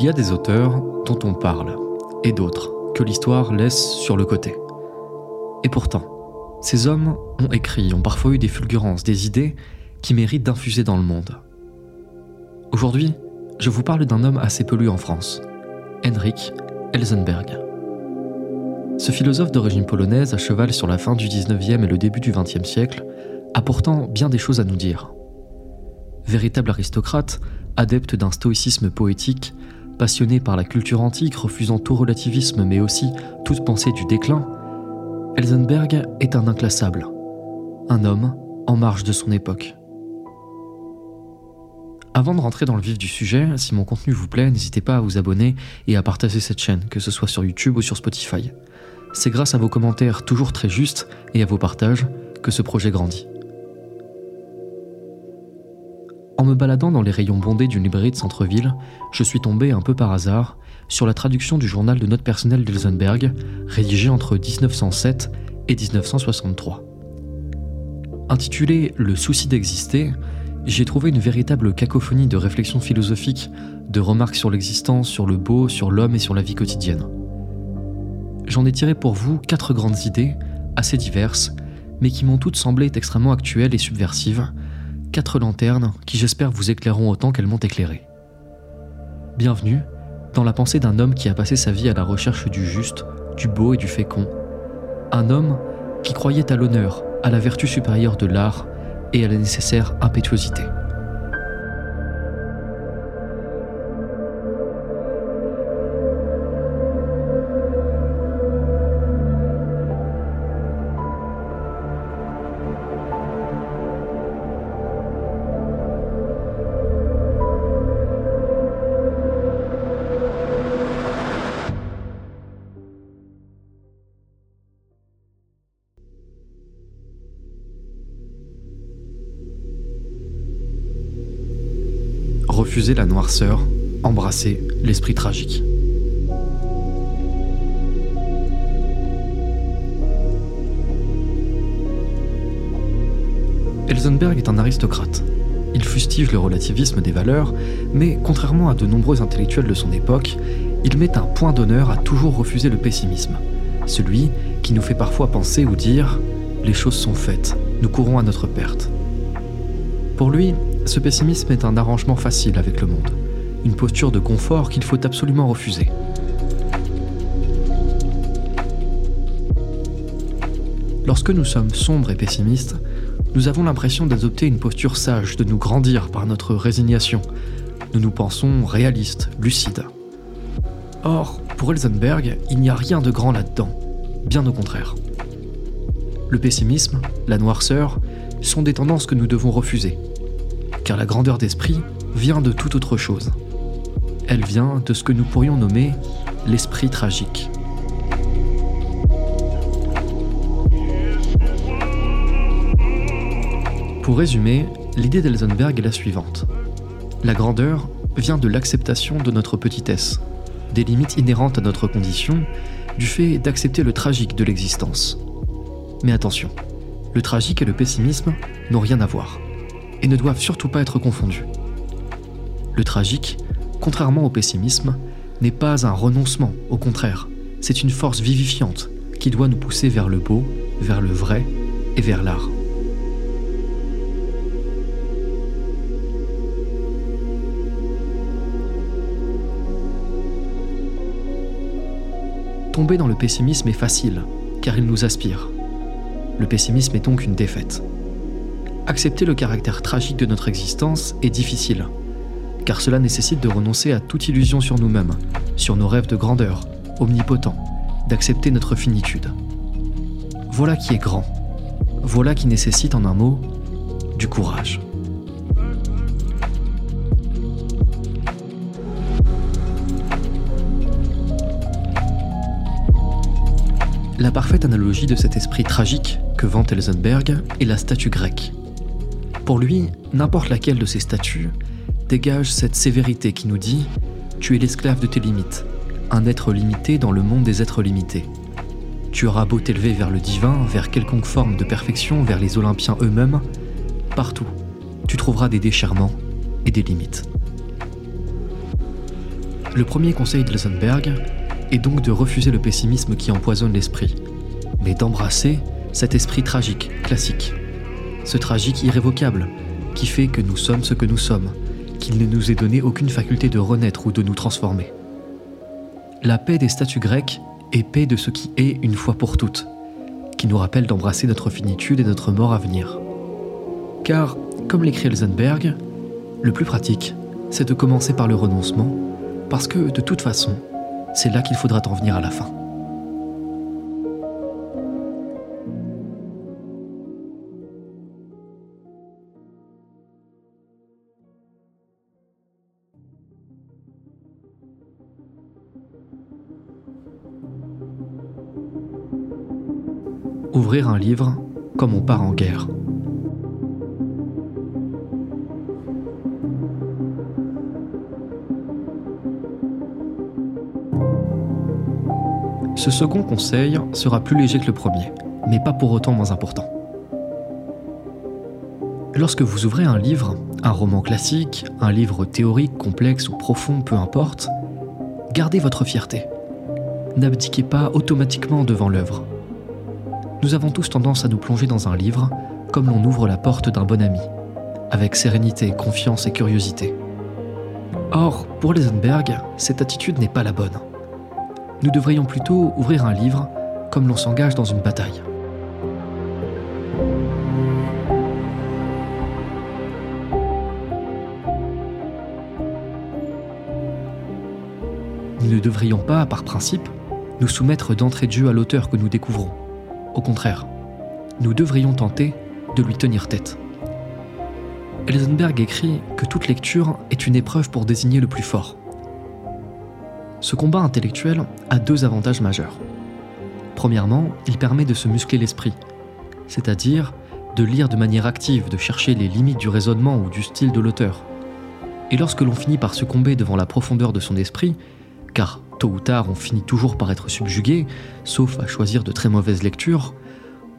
Il y a des auteurs dont on parle, et d'autres que l'histoire laisse sur le côté. Et pourtant, ces hommes ont écrit, ont parfois eu des fulgurances, des idées qui méritent d'infuser dans le monde. Aujourd'hui, je vous parle d'un homme assez pelu en France, Henrik Elzenberg. Ce philosophe d'origine polonaise, à cheval sur la fin du 19e et le début du 20e siècle, a pourtant bien des choses à nous dire. Véritable aristocrate, adepte d'un stoïcisme poétique, passionné par la culture antique, refusant tout relativisme mais aussi toute pensée du déclin, Elzenberg est un inclassable, un homme en marge de son époque. Avant de rentrer dans le vif du sujet, si mon contenu vous plaît, n'hésitez pas à vous abonner et à partager cette chaîne, que ce soit sur YouTube ou sur Spotify. C'est grâce à vos commentaires toujours très justes et à vos partages que ce projet grandit. En me baladant dans les rayons bondés d'une librairie de centre-ville, je suis tombé un peu par hasard sur la traduction du journal de notes personnelles d'Elzenberg, rédigé entre 1907 et 1963. Intitulé Le souci d'exister, j'ai trouvé une véritable cacophonie de réflexions philosophiques, de remarques sur l'existence, sur le beau, sur l'homme et sur la vie quotidienne. J'en ai tiré pour vous quatre grandes idées, assez diverses, mais qui m'ont toutes semblé extrêmement actuelles et subversives, quatre lanternes qui j'espère vous éclaireront autant qu'elles m'ont éclairé. Bienvenue dans la pensée d'un homme qui a passé sa vie à la recherche du juste, du beau et du fécond. Un homme qui croyait à l'honneur, à la vertu supérieure de l'art et à la nécessaire impétuosité. La noirceur, embrasser l'esprit tragique. Elzenberg est un aristocrate. Il fustige le relativisme des valeurs, mais contrairement à de nombreux intellectuels de son époque, il met un point d'honneur à toujours refuser le pessimisme, celui qui nous fait parfois penser ou dire ⁇ les choses sont faites, nous courons à notre perte ⁇ Pour lui, ce pessimisme est un arrangement facile avec le monde, une posture de confort qu'il faut absolument refuser. Lorsque nous sommes sombres et pessimistes, nous avons l'impression d'adopter une posture sage, de nous grandir par notre résignation. Nous nous pensons réalistes, lucides. Or, pour Elzenberg, il n'y a rien de grand là-dedans, bien au contraire. Le pessimisme, la noirceur, sont des tendances que nous devons refuser, car la grandeur d'esprit vient de toute autre chose. Elle vient de ce que nous pourrions nommer l'esprit tragique. Pour résumer, l'idée d'Elzenberg est la suivante. La grandeur vient de l'acceptation de notre petitesse, des limites inhérentes à notre condition, du fait d'accepter le tragique de l'existence. Mais attention, le tragique et le pessimisme n'ont rien à voir et ne doivent surtout pas être confondus. Le tragique, contrairement au pessimisme, n'est pas un renoncement, au contraire, c'est une force vivifiante qui doit nous pousser vers le beau, vers le vrai et vers l'art. Tomber dans le pessimisme est facile, car il nous aspire. Le pessimisme est donc une défaite accepter le caractère tragique de notre existence est difficile, car cela nécessite de renoncer à toute illusion sur nous-mêmes, sur nos rêves de grandeur, omnipotents, d'accepter notre finitude. Voilà qui est grand, voilà qui nécessite en un mot du courage. La parfaite analogie de cet esprit tragique que vante Elzenberg est la statue grecque. Pour lui, n'importe laquelle de ces statues dégage cette sévérité qui nous dit ⁇ Tu es l'esclave de tes limites, un être limité dans le monde des êtres limités. Tu auras beau t'élever vers le divin, vers quelconque forme de perfection, vers les Olympiens eux-mêmes, partout, tu trouveras des déchirements et des limites. Le premier conseil d'Elsenberg est donc de refuser le pessimisme qui empoisonne l'esprit, mais d'embrasser cet esprit tragique, classique. Ce tragique irrévocable, qui fait que nous sommes ce que nous sommes, qu'il ne nous est donné aucune faculté de renaître ou de nous transformer. La paix des statues grecques est paix de ce qui est une fois pour toutes, qui nous rappelle d'embrasser notre finitude et notre mort à venir. Car, comme l'écrit Elsenberg, le plus pratique, c'est de commencer par le renoncement, parce que de toute façon, c'est là qu'il faudra en venir à la fin. Un livre comme on part en guerre. Ce second conseil sera plus léger que le premier, mais pas pour autant moins important. Lorsque vous ouvrez un livre, un roman classique, un livre théorique, complexe ou profond, peu importe, gardez votre fierté. N'abdiquez pas automatiquement devant l'œuvre. Nous avons tous tendance à nous plonger dans un livre comme l'on ouvre la porte d'un bon ami, avec sérénité, confiance et curiosité. Or, pour Leisenberg, cette attitude n'est pas la bonne. Nous devrions plutôt ouvrir un livre comme l'on s'engage dans une bataille. Nous ne devrions pas, par principe, nous soumettre d'entrée de jeu à l'auteur que nous découvrons. Au contraire, nous devrions tenter de lui tenir tête. Elsenberg écrit que toute lecture est une épreuve pour désigner le plus fort. Ce combat intellectuel a deux avantages majeurs. Premièrement, il permet de se muscler l'esprit, c'est-à-dire de lire de manière active, de chercher les limites du raisonnement ou du style de l'auteur. Et lorsque l'on finit par succomber devant la profondeur de son esprit, car tôt ou tard on finit toujours par être subjugué, sauf à choisir de très mauvaises lectures,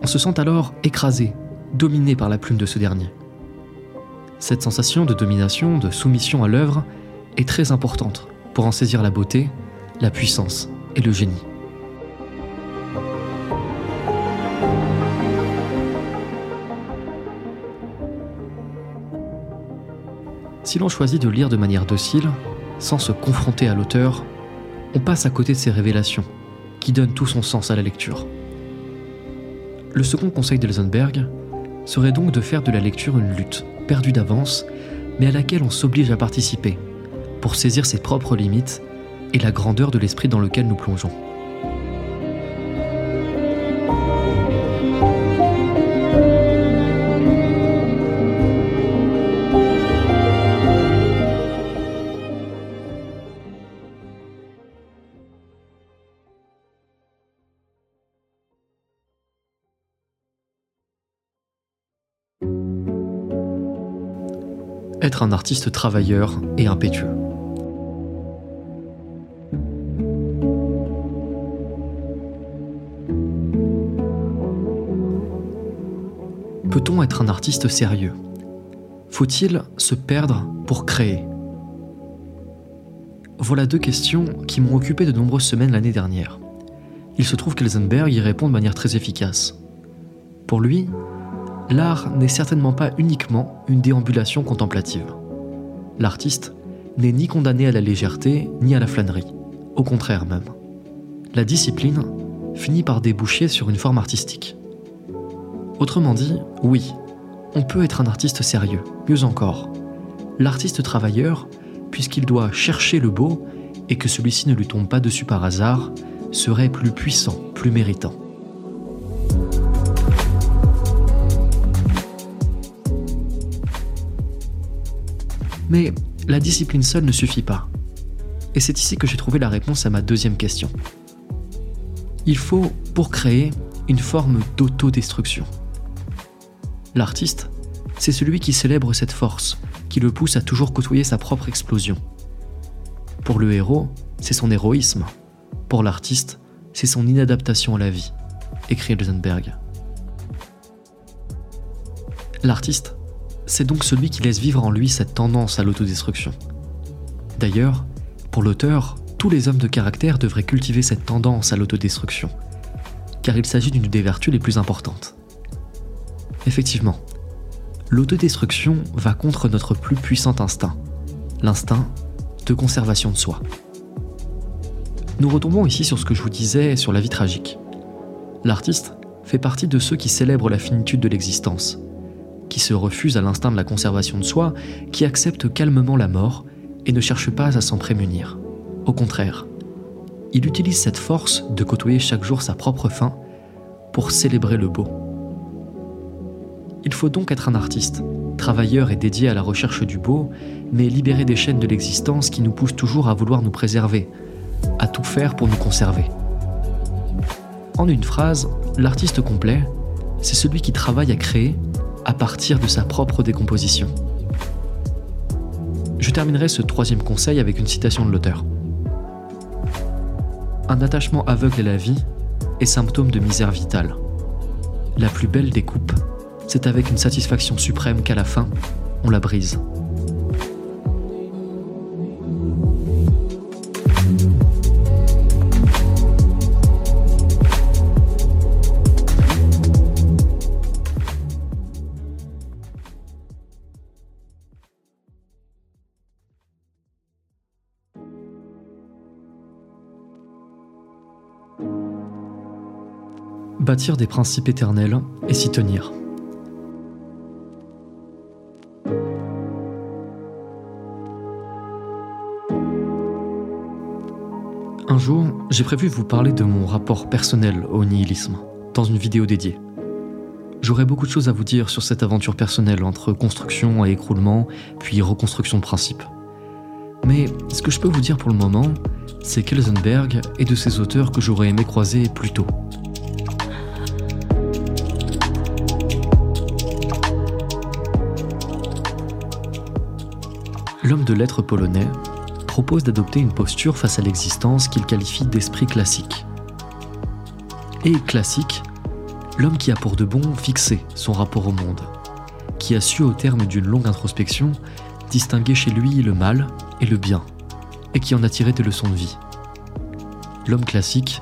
on se sent alors écrasé, dominé par la plume de ce dernier. Cette sensation de domination, de soumission à l'œuvre, est très importante pour en saisir la beauté, la puissance et le génie. Si l'on choisit de lire de manière docile, sans se confronter à l'auteur, on passe à côté de ces révélations, qui donnent tout son sens à la lecture. Le second conseil d'Elsenberg serait donc de faire de la lecture une lutte, perdue d'avance, mais à laquelle on s'oblige à participer, pour saisir ses propres limites et la grandeur de l'esprit dans lequel nous plongeons. Un artiste travailleur et impétueux. Peut-on être un artiste sérieux? Faut-il se perdre pour créer? Voilà deux questions qui m'ont occupé de nombreuses semaines l'année dernière. Il se trouve qu'Elsenberg y répond de manière très efficace. Pour lui, l'art n'est certainement pas uniquement une déambulation contemplative. L'artiste n'est ni condamné à la légèreté ni à la flânerie, au contraire même. La discipline finit par déboucher sur une forme artistique. Autrement dit, oui, on peut être un artiste sérieux, mieux encore. L'artiste travailleur, puisqu'il doit chercher le beau et que celui-ci ne lui tombe pas dessus par hasard, serait plus puissant, plus méritant. Mais la discipline seule ne suffit pas. Et c'est ici que j'ai trouvé la réponse à ma deuxième question. Il faut, pour créer, une forme d'autodestruction. L'artiste, c'est celui qui célèbre cette force, qui le pousse à toujours côtoyer sa propre explosion. Pour le héros, c'est son héroïsme. Pour l'artiste, c'est son inadaptation à la vie, écrit Rosenberg. L'artiste, c'est donc celui qui laisse vivre en lui cette tendance à l'autodestruction. D'ailleurs, Pour l'auteur, tous les hommes de caractère devraient cultiver cette tendance à l'autodestruction, car il s'agit d'une des vertus les plus importantes. Effectivement, l'autodestruction va contre notre plus puissant instinct, l'instinct de conservation de soi. Nous retombons ici sur ce que je vous disais sur la vie tragique. L'artiste fait partie de ceux qui célèbrent la finitude de l'existence, qui se refusent à l'instinct de la conservation de soi, qui acceptent calmement la mort et ne cherchent pas à s'en prémunir. Au contraire, il utilise cette force de côtoyer chaque jour sa propre fin pour célébrer le beau. Il faut donc être un artiste, travailleur et dédié à la recherche du beau, mais libéré des chaînes de l'existence qui nous poussent toujours à vouloir nous préserver, à tout faire pour nous conserver. En une phrase, l'artiste complet, c'est celui qui travaille à créer à partir de sa propre décomposition. Je terminerai ce troisième conseil avec une citation de l'auteur. Un attachement aveugle à la vie est symptôme de misère vitale. La plus belle des coupes, c'est avec une satisfaction suprême qu'à la fin, on la brise. Bâtir des principes éternels et s'y tenir. Un jour, j'ai prévu de vous parler de mon rapport personnel au nihilisme, dans une vidéo dédiée. J'aurais beaucoup de choses à vous dire sur cette aventure personnelle entre construction et écroulement, puis reconstruction de principes. Mais ce que je peux vous dire pour le moment, c'est qu'Elsenberg est de ces auteurs que j'aurais aimé croiser plus tôt, l'homme de lettres polonais propose d'adopter une posture face à l'existence qu'il qualifie d'esprit classique. Et classique, l'homme qui a pour de bon fixé son rapport au monde, qui a su au terme d'une longue introspection distinguer chez lui le mal et le bien, et qui en a tiré des leçons de vie. L'homme classique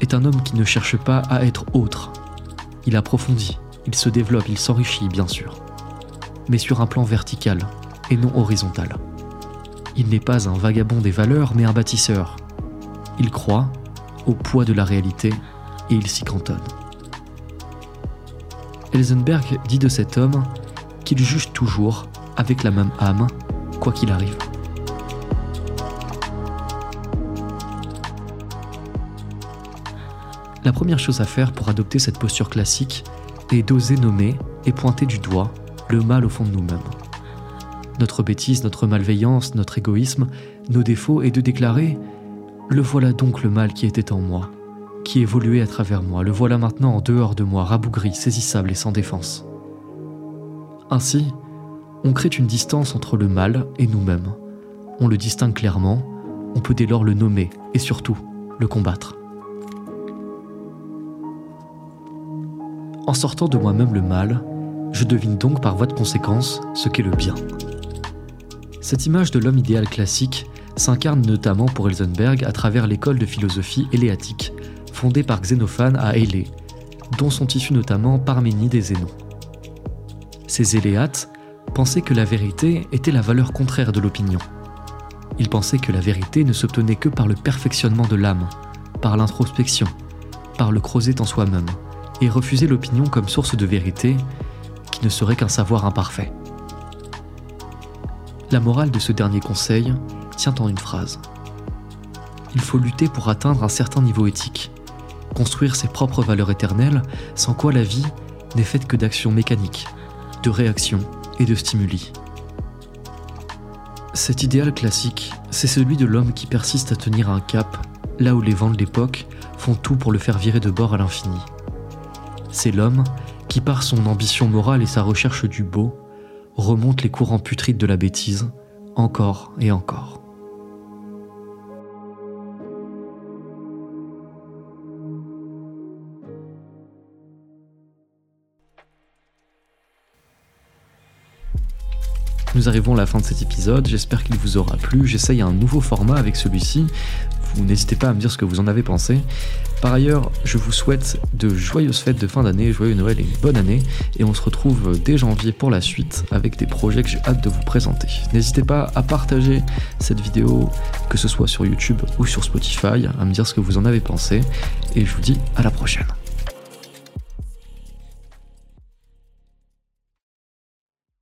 est un homme qui ne cherche pas à être autre. Il approfondit, il se développe, il s'enrichit bien sûr, mais sur un plan vertical et non horizontal. Il n'est pas un vagabond des valeurs, mais un bâtisseur. Il croit au poids de la réalité et il s'y cantonne. Elsenberg dit de cet homme qu'il juge toujours avec la même âme, quoi qu'il arrive. La première chose à faire pour adopter cette posture classique est d'oser nommer et pointer du doigt le mal au fond de nous-mêmes notre bêtise, notre malveillance, notre égoïsme, nos défauts, et de déclarer ⁇ Le voilà donc le mal qui était en moi, qui évoluait à travers moi, le voilà maintenant en dehors de moi, rabougri, saisissable et sans défense. Ainsi, on crée une distance entre le mal et nous-mêmes. On le distingue clairement, on peut dès lors le nommer et surtout le combattre. En sortant de moi-même le mal, je devine donc par voie de conséquence ce qu'est le bien. Cette image de l'homme idéal classique s'incarne notamment pour Elsenberg à travers l'école de philosophie éléatique, fondée par Xénophane à Élée, dont sont issus notamment Parménide et Zénon. Ces éléates pensaient que la vérité était la valeur contraire de l'opinion. Ils pensaient que la vérité ne s'obtenait que par le perfectionnement de l'âme, par l'introspection, par le creuset en soi-même, et refusaient l'opinion comme source de vérité, qui ne serait qu'un savoir imparfait. La morale de ce dernier conseil tient en une phrase. Il faut lutter pour atteindre un certain niveau éthique, construire ses propres valeurs éternelles, sans quoi la vie n'est faite que d'actions mécaniques, de réactions et de stimuli. Cet idéal classique, c'est celui de l'homme qui persiste à tenir un cap là où les vents de l'époque font tout pour le faire virer de bord à l'infini. C'est l'homme qui, par son ambition morale et sa recherche du beau, remonte les courants putrides de la bêtise, encore et encore. Nous arrivons à la fin de cet épisode, j'espère qu'il vous aura plu. J'essaye un nouveau format avec celui-ci. N'hésitez pas à me dire ce que vous en avez pensé. Par ailleurs, je vous souhaite de joyeuses fêtes de fin d'année, joyeux Noël et une bonne année. Et on se retrouve dès janvier pour la suite avec des projets que j'ai hâte de vous présenter. N'hésitez pas à partager cette vidéo, que ce soit sur YouTube ou sur Spotify, à me dire ce que vous en avez pensé. Et je vous dis à la prochaine.